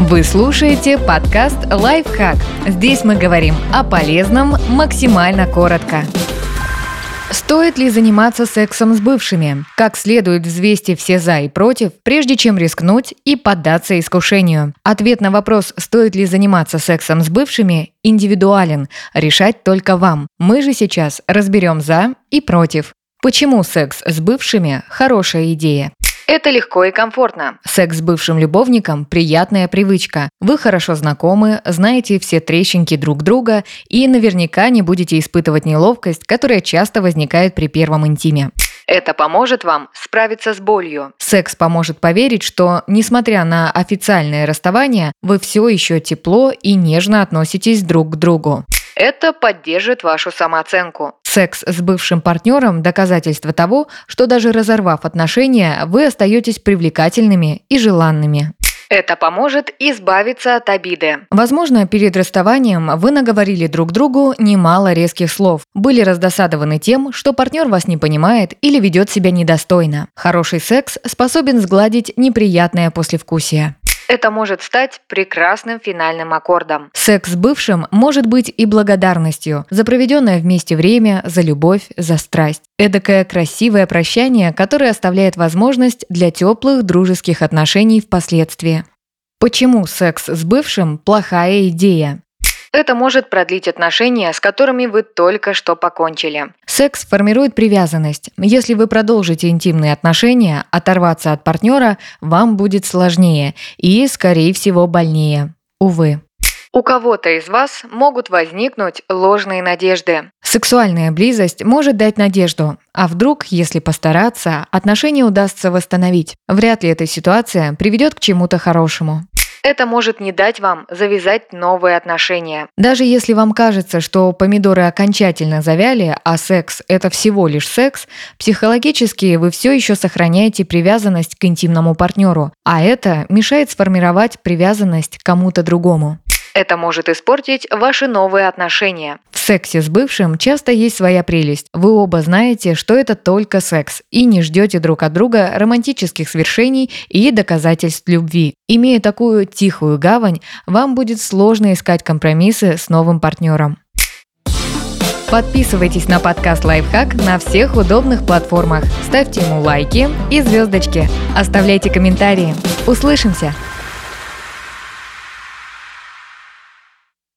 Вы слушаете подкаст «Лайфхак». Здесь мы говорим о полезном максимально коротко. Стоит ли заниматься сексом с бывшими? Как следует взвести все «за» и «против», прежде чем рискнуть и поддаться искушению? Ответ на вопрос, стоит ли заниматься сексом с бывшими, индивидуален. Решать только вам. Мы же сейчас разберем «за» и «против». Почему секс с бывшими – хорошая идея? Это легко и комфортно. Секс с бывшим любовником – приятная привычка. Вы хорошо знакомы, знаете все трещинки друг друга и наверняка не будете испытывать неловкость, которая часто возникает при первом интиме. Это поможет вам справиться с болью. Секс поможет поверить, что, несмотря на официальное расставание, вы все еще тепло и нежно относитесь друг к другу. Это поддержит вашу самооценку. Секс с бывшим партнером – доказательство того, что даже разорвав отношения, вы остаетесь привлекательными и желанными. Это поможет избавиться от обиды. Возможно, перед расставанием вы наговорили друг другу немало резких слов, были раздосадованы тем, что партнер вас не понимает или ведет себя недостойно. Хороший секс способен сгладить неприятное послевкусие. Это может стать прекрасным финальным аккордом. Секс с бывшим может быть и благодарностью за проведенное вместе время, за любовь, за страсть. Эдакое красивое прощание, которое оставляет возможность для теплых дружеских отношений впоследствии. Почему секс с бывшим – плохая идея? Это может продлить отношения, с которыми вы только что покончили. Секс формирует привязанность. Если вы продолжите интимные отношения, оторваться от партнера вам будет сложнее и, скорее всего, больнее. Увы. У кого-то из вас могут возникнуть ложные надежды. Сексуальная близость может дать надежду, а вдруг, если постараться, отношения удастся восстановить. Вряд ли эта ситуация приведет к чему-то хорошему. Это может не дать вам завязать новые отношения. Даже если вам кажется, что помидоры окончательно завяли, а секс – это всего лишь секс, психологически вы все еще сохраняете привязанность к интимному партнеру, а это мешает сформировать привязанность к кому-то другому. Это может испортить ваши новые отношения. В сексе с бывшим часто есть своя прелесть. Вы оба знаете, что это только секс, и не ждете друг от друга романтических свершений и доказательств любви. Имея такую тихую гавань, вам будет сложно искать компромиссы с новым партнером. Подписывайтесь на подкаст «Лайфхак» на всех удобных платформах. Ставьте ему лайки и звездочки. Оставляйте комментарии. Услышимся!